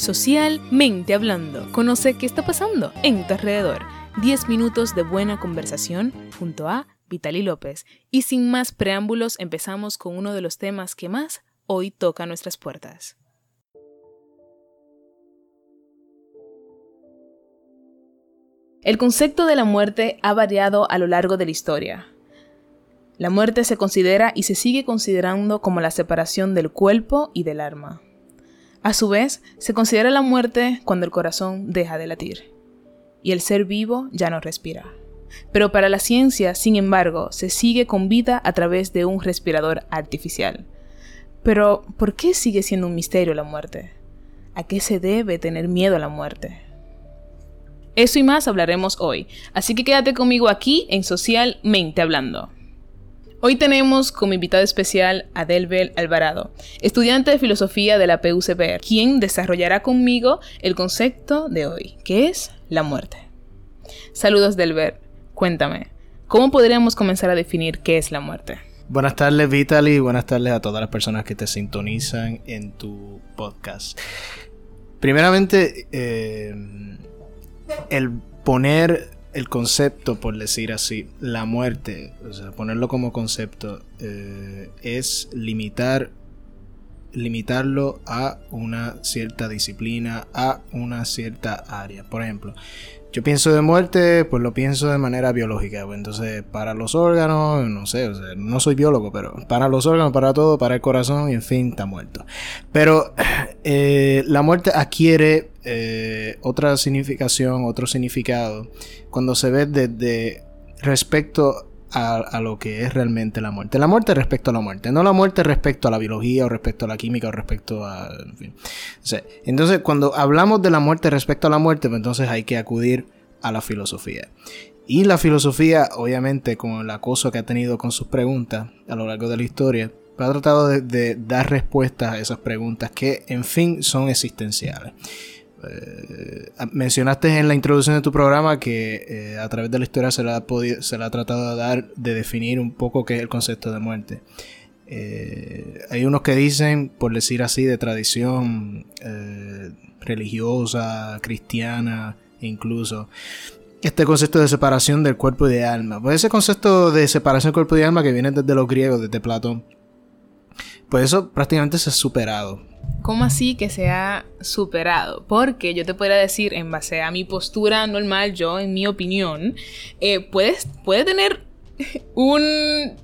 Socialmente hablando, conoce qué está pasando en tu alrededor. 10 minutos de buena conversación junto a Vitali López. Y sin más preámbulos, empezamos con uno de los temas que más hoy toca nuestras puertas. El concepto de la muerte ha variado a lo largo de la historia. La muerte se considera y se sigue considerando como la separación del cuerpo y del alma. A su vez, se considera la muerte cuando el corazón deja de latir y el ser vivo ya no respira. Pero para la ciencia, sin embargo, se sigue con vida a través de un respirador artificial. Pero, ¿por qué sigue siendo un misterio la muerte? ¿A qué se debe tener miedo a la muerte? Eso y más hablaremos hoy, así que quédate conmigo aquí en Socialmente Hablando. Hoy tenemos como invitado especial a Delbel Alvarado, estudiante de filosofía de la PUCPR, quien desarrollará conmigo el concepto de hoy, que es la muerte. Saludos Delbel, cuéntame, ¿cómo podríamos comenzar a definir qué es la muerte? Buenas tardes Vitaly, buenas tardes a todas las personas que te sintonizan en tu podcast. Primeramente, eh, el poner el concepto, por decir así, la muerte, o sea, ponerlo como concepto, eh, es limitar, limitarlo a una cierta disciplina, a una cierta área. Por ejemplo, yo pienso de muerte, pues lo pienso de manera biológica. Pues entonces, para los órganos, no sé, o sea, no soy biólogo, pero para los órganos, para todo, para el corazón, en fin, está muerto. Pero eh, la muerte adquiere eh, otra significación, otro significado, cuando se ve desde respecto a, lo que es realmente la muerte. La muerte respecto a la muerte, no la muerte respecto a la biología o respecto a la química o respecto a... Entonces, cuando hablamos de la muerte respecto a la muerte, pues entonces hay que acudir a la filosofía. Y la filosofía, obviamente, con el acoso que ha tenido con sus preguntas a lo largo de la historia, ha tratado de dar respuestas a esas preguntas que, en fin, son existenciales. Eh, mencionaste en la introducción de tu programa que eh, a través de la historia se le, ha podido, se le ha tratado de dar, de definir un poco qué es el concepto de muerte. Eh, hay unos que dicen, por decir así, de tradición religiosa, cristiana, incluso, este concepto de separación del cuerpo y de alma. Pues ese concepto de separación del cuerpo y alma que viene desde los griegos, desde Platón, pues eso prácticamente se ha superado. ¿Cómo así que se ha superado? Porque yo te podría decir, en base a mi postura normal, yo, en mi opinión, eh, puedes, puede tener un,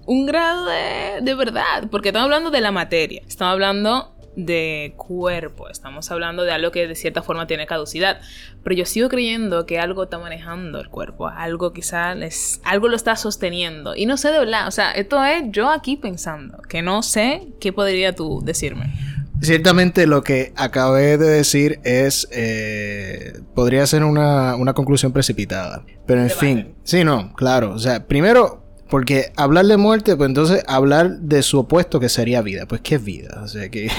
un grado de, verdad, porque estamos hablando de la materia, estamos hablando de cuerpo, estamos hablando de algo que de cierta forma tiene caducidad, pero yo sigo creyendo que algo está manejando el cuerpo, algo quizás es, algo lo está sosteniendo y no sé de verdad, o sea, esto es yo aquí pensando, que no sé qué podría tú decirme. Ciertamente lo que acabé de decir es, eh, podría ser una, una, conclusión precipitada. Pero en fin, sí, no, claro. O sea, primero, porque hablar de muerte, pues entonces hablar de su opuesto que sería vida. Pues, ¿qué es vida? O sea, ¿qué,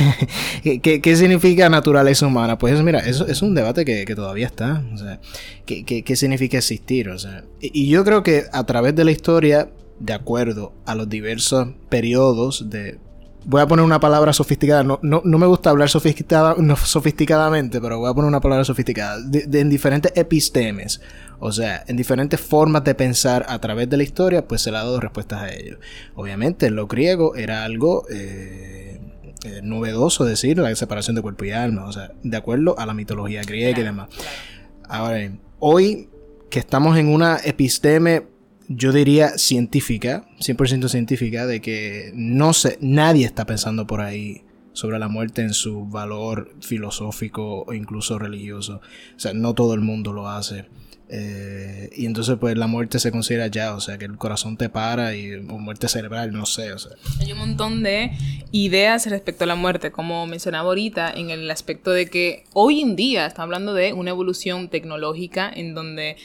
qué, qué significa naturaleza humana? Pues mira, eso es un debate que, que todavía está. O sea, ¿qué, qué, significa existir? O sea, y yo creo que a través de la historia, de acuerdo a los diversos periodos de voy a poner una palabra sofisticada. No, no, no me gusta hablar sofisticada, no, sofisticadamente, pero voy a poner una palabra sofisticada. De, en diferentes epistemes. O sea, en diferentes formas de pensar a través de la historia, pues se le ha dado respuestas a ello. Obviamente, en lo griego era algo eh, eh, novedoso decir la separación de cuerpo y alma. O sea, de acuerdo a la mitología griega y demás. Ahora hoy que estamos en una episteme yo diría científica, 100% científica, de que no sé, nadie está pensando por ahí sobre la muerte en su valor filosófico o incluso religioso. O sea, no todo el mundo lo hace. Eh, y entonces pues la muerte se considera ya, o sea, que el corazón te para y muerte cerebral, no sé, o sea. Hay un montón de ideas respecto a la muerte, como mencionaba ahorita, en el aspecto de que hoy en día está hablando de una evolución tecnológica en donde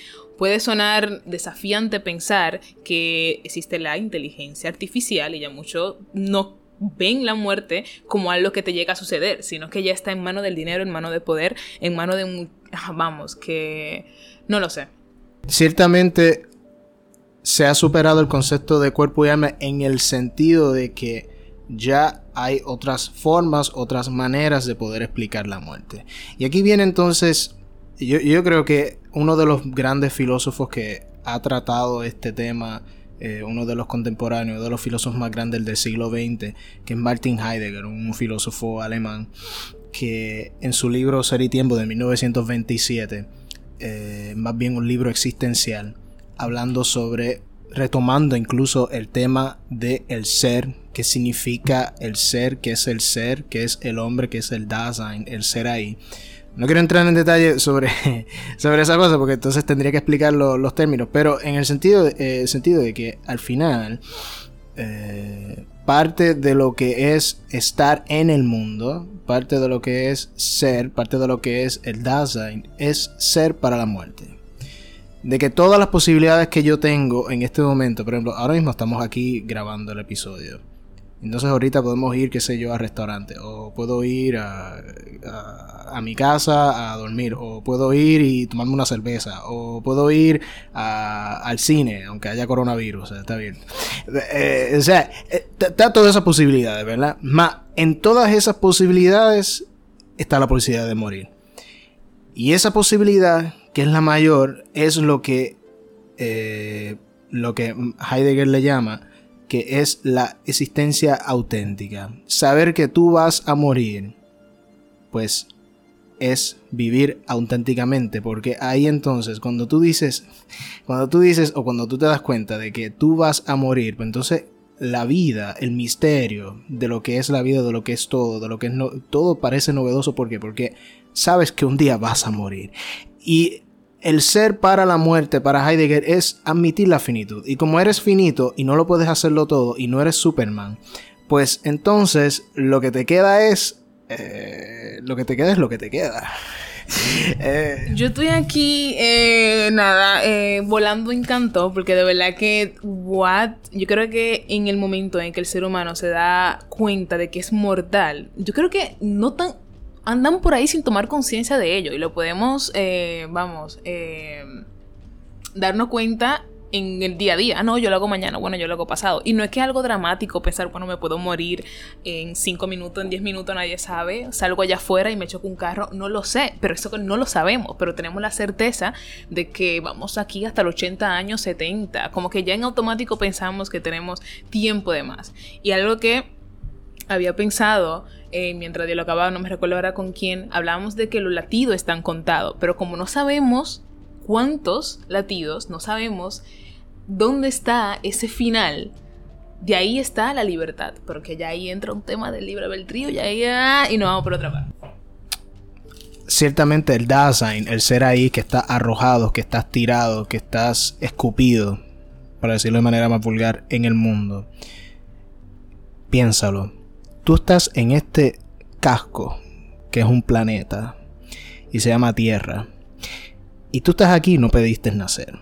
Puede sonar desafiante pensar que existe la inteligencia artificial y ya muchos no ven la muerte como algo que te llega a suceder, sino que ya está en mano del dinero, en mano de poder, en mano de un... Ah, vamos, que... No lo sé. Ciertamente se ha superado el concepto de cuerpo y alma en el sentido de que ya hay otras formas, otras maneras de poder explicar la muerte. Y aquí viene entonces, yo, creo que uno de los grandes filósofos que ha tratado este tema, eh, uno de los contemporáneos, de los filósofos más grandes del siglo XX, que es Martin Heidegger, un filósofo alemán, que en su libro Ser y Tiempo de 1927, eh, más bien un libro existencial, hablando sobre, retomando incluso el tema de el ser, qué significa el ser, qué es el ser, qué es el hombre, qué es el Dasein, el ser ahí. No quiero entrar en detalle sobre, sobre esa cosa porque entonces tendría que explicar los términos, pero en el sentido, eh, sentido de que al final eh, parte de lo que es estar en el mundo, parte de lo que es ser, parte de lo que es el Dasein, es ser para la muerte. De que todas las posibilidades que yo tengo en este momento, por ejemplo, ahora mismo estamos aquí grabando el episodio entonces ahorita podemos ir, qué sé yo, al restaurante. O puedo ir a, a, mi casa a dormir. O puedo ir y tomarme una cerveza. O puedo ir al cine, aunque haya coronavirus. Está bien. Eh, o sea, eh, está todas esas posibilidades, ¿verdad? Más, en todas esas posibilidades está la posibilidad de morir. Y esa posibilidad, que es la mayor, es lo que, eh, lo que Heidegger le llama que es la existencia auténtica. Saber que tú vas a morir, pues es vivir auténticamente, porque ahí entonces cuando tú dices, cuando tú dices o cuando tú te das cuenta de que tú vas a morir, pues entonces la vida, el misterio de lo que es la vida, de lo que es todo, de lo que es no, todo parece novedoso, ¿por qué? Porque sabes que un día vas a morir. Y el ser para la muerte, para Heidegger, es admitir la finitud. Y como eres finito y no lo puedes hacerlo todo y no eres Superman, pues entonces lo que te queda es... Eh, lo que te queda es lo que te queda. Eh, Yo estoy aquí, eh, nada, volando encanto, porque de verdad que, what, yo creo que en el momento en que el ser humano se da cuenta de que es mortal, yo creo que no tan, andan por ahí sin tomar conciencia de ello y lo podemos, eh, vamos, eh, darnos cuenta en el día a día. No, yo lo hago mañana, bueno, yo lo hago pasado. Y no es que algo dramático pensar, bueno, me puedo morir en 5 minutos, en 10 minutos, nadie sabe. Salgo allá afuera y me choco un carro, no lo sé, pero eso no lo sabemos, pero tenemos la certeza de que vamos aquí hasta los 80 años, 70. Como que ya en automático pensamos que tenemos tiempo de más. Y algo que había pensado eh, mientras acababa, no me recuerdo ahora con quién, hablábamos de que los latidos están contados, pero como no sabemos cuántos latidos, no sabemos dónde está ese final, de ahí está la libertad, porque ya ahí entra un tema del libre albedrío, ya ahí, ah, y nos vamos por otra parte. Ciertamente el Dasein, el ser ahí que está arrojado, que estás tirado, que estás escupido, para decirlo de manera más vulgar, en el mundo. Piénsalo tú estás en este casco, que es un planeta, y se llama Tierra, y tú estás aquí y no pediste nacer.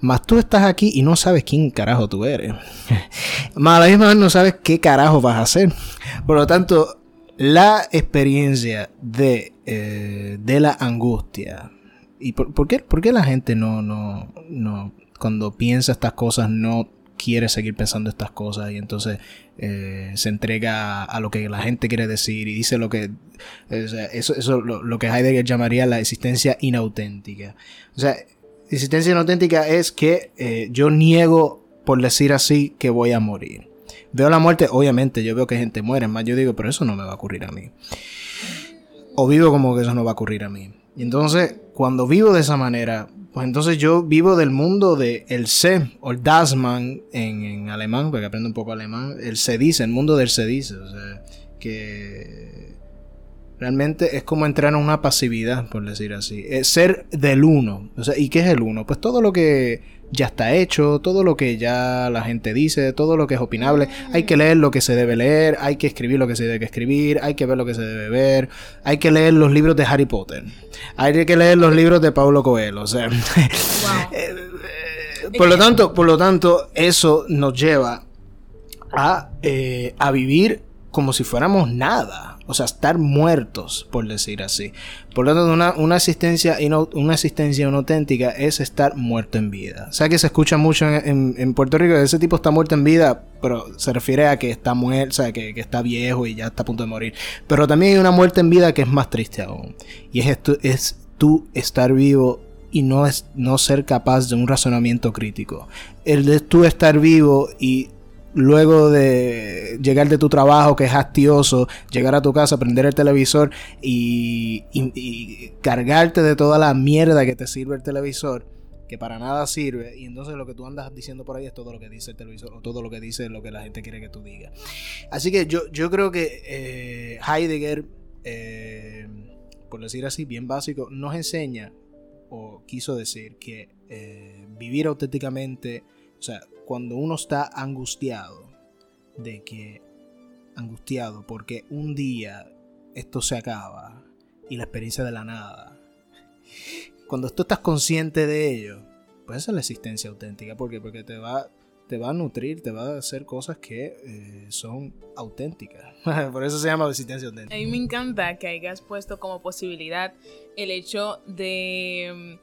Más tú estás aquí y no sabes quién carajo tú eres. Más a la misma vez no sabes qué carajo vas a hacer. Por lo tanto, la experiencia de, eh, de la angustia. ¿Y por, por, qué, por, qué, la gente no, no, no, cuando piensa estas cosas, no quiere seguir pensando estas cosas y entonces eh, se entrega a, lo que la gente quiere decir y dice lo que eso, eso lo, lo, que Heidegger llamaría la existencia inauténtica. O sea existencia inauténtica es que eh, yo niego por decir así que voy a morir. Veo la muerte obviamente yo veo que gente muere más yo digo pero eso no me va a ocurrir a mí. O vivo como que eso no va a ocurrir a mí y entonces cuando vivo de esa manera pues entonces yo vivo del mundo de el se o el Dasman en, en, alemán, porque aprendo un poco alemán. El se dice, el mundo del se dice. O sea, que realmente es como entrar en una pasividad, por decir así. Es ser del uno. O sea, ¿y qué es el uno? Pues todo lo que ya está hecho, todo lo que ya la gente dice, todo lo que es opinable. Hay que leer lo que se debe leer, hay que escribir lo que se debe escribir, hay que ver lo que se debe ver, hay que leer los libros de Harry Potter, hay que leer los libros de Paulo Coelho, o sea. Eh, eh, por lo tanto, por lo tanto, eso nos lleva a, eh, a vivir como si fuéramos nada. O sea, estar muertos, por decir así. Por lo tanto, una, una existencia, una existencia inauténtica es estar muerto en vida. O sea que se escucha mucho en, en, Puerto Rico, ese tipo está muerto en vida, pero se refiere a que está muerto, o sea, que, que, está viejo y ya está a punto de morir. Pero también hay una muerte en vida que es más triste aún. Y es, esto, es tú estar vivo y no, es, no ser capaz de un razonamiento crítico. El de tú estar vivo y luego de llegar de tu trabajo que es hastioso, llegar a tu casa, prender el televisor y, cargarte de toda la mierda que te sirve el televisor, que para nada sirve, y entonces lo que tú andas diciendo por ahí es todo lo que dice el televisor o todo lo que dice lo que la gente quiere que tú digas. Así que yo, yo creo que eh, Heidegger, eh, por decir así, bien básico, nos enseña o quiso decir que eh, vivir auténticamente, o sea, cuando uno está angustiado de que angustiado porque un día esto se acaba y la experiencia de la nada. Cuando tú estás consciente de ello, pues esa es la existencia auténtica. ¿Por Porque te va, te va a nutrir, te va a hacer cosas que eh, son auténticas. Por eso se llama existencia auténtica. A mí me encanta que hayas puesto como posibilidad el hecho de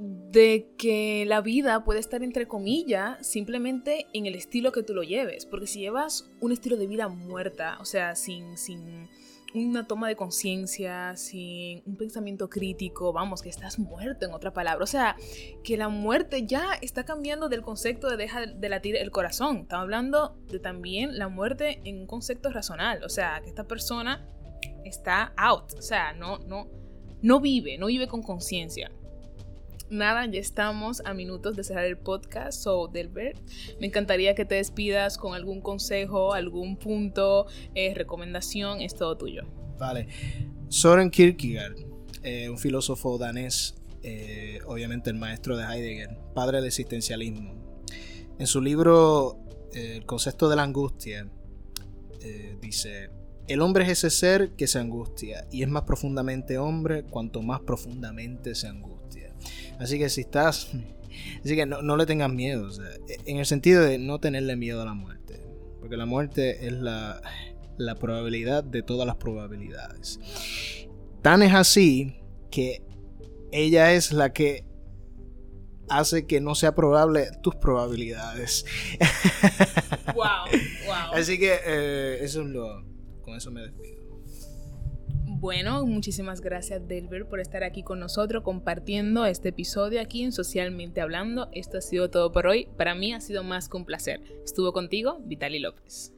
de que la vida puede estar entre comillas simplemente en el estilo que tú lo lleves. Porque si llevas un estilo de vida muerta, o sea, sin, sin una toma de conciencia, sin un pensamiento crítico, vamos, que estás muerto en otra palabra. O sea, que la muerte ya está cambiando del concepto de deja de latir el corazón. Estamos hablando de también la muerte en un concepto razonal. O sea, que esta persona está out. O sea, no, no, no vive, no vive con conciencia nada, ya estamos a minutos de cerrar el podcast. So, Delbert, me encantaría que te despidas con algún consejo, algún punto, eh, recomendación, es todo tuyo. Vale. Soren Kierkegaard, eh, un filósofo danés, eh, obviamente el maestro de Heidegger, padre del existencialismo. En su libro El concepto de la angustia, dice, el hombre es ese ser que se angustia y es más profundamente hombre cuanto más profundamente se angustia. Así que si estás... Así que no, le tengas miedo. en el sentido de no tenerle miedo a la muerte. Porque la muerte es la, la probabilidad de todas las probabilidades. Tan es así que ella es la que hace que no sea probable tus probabilidades. Wow, wow. Así que eh, eso es lo. Con eso me despido. Bueno, muchísimas gracias Delbert por estar aquí con nosotros compartiendo este episodio aquí en Socialmente Hablando. Esto ha sido todo por hoy. Para mí ha sido más que un placer. Estuvo contigo Vitali López.